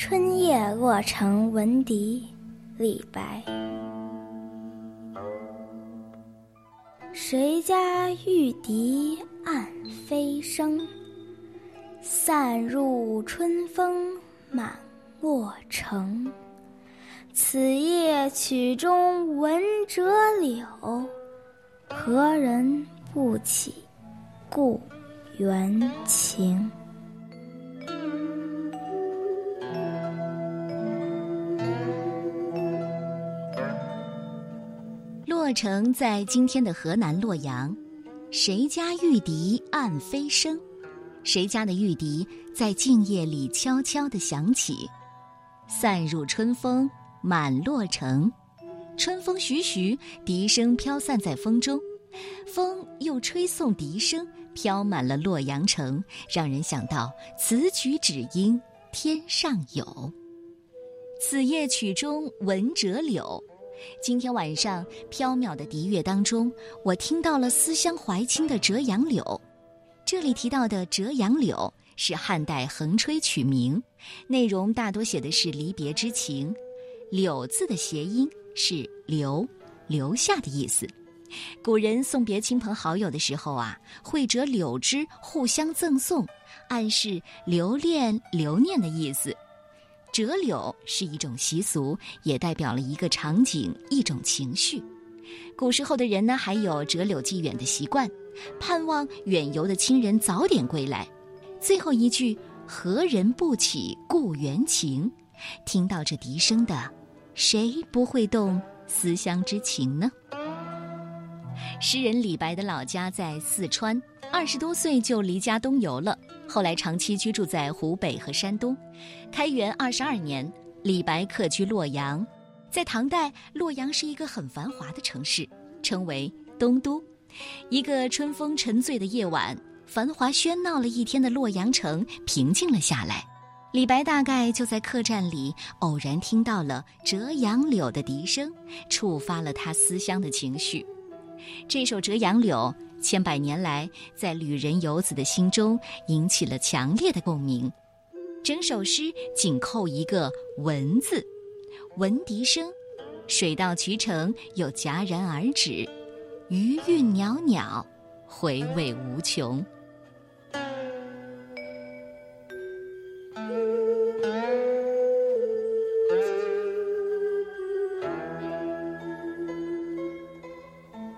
春夜洛城闻笛，李白。谁家玉笛暗飞声，散入春风满洛城。此夜曲中闻折柳，何人不起故园情？洛城在今天的河南洛阳。谁家玉笛暗飞声？谁家的玉笛在静夜里悄悄地响起，散入春风满洛城。春风徐徐，笛声飘散在风中，风又吹送笛声，飘满了洛阳城，让人想到此曲只应天上有。此夜曲中闻折柳。今天晚上，飘渺的笛乐当中，我听到了思乡怀亲的《折杨柳》。这里提到的《折杨柳》是汉代横吹曲名，内容大多写的是离别之情。柳字的谐音是留，留下的意思。古人送别亲朋好友的时候啊，会折柳枝互相赠送，暗示留恋、留念的意思。折柳是一种习俗，也代表了一个场景、一种情绪。古时候的人呢，还有折柳寄远的习惯，盼望远游的亲人早点归来。最后一句“何人不起故园情”，听到这笛声的，谁不会动思乡之情呢？诗人李白的老家在四川，二十多岁就离家东游了。后来长期居住在湖北和山东。开元二十二年，李白客居洛阳。在唐代，洛阳是一个很繁华的城市，称为东都。一个春风沉醉的夜晚，繁华喧闹了一天的洛阳城平静了下来。李白大概就在客栈里偶然听到了《折杨柳》的笛声，触发了他思乡的情绪。这首《折杨柳》。千百年来，在旅人游子的心中引起了强烈的共鸣。整首诗紧扣一个“闻”字，闻笛声，水到渠成又戛然而止，余韵袅袅，回味无穷。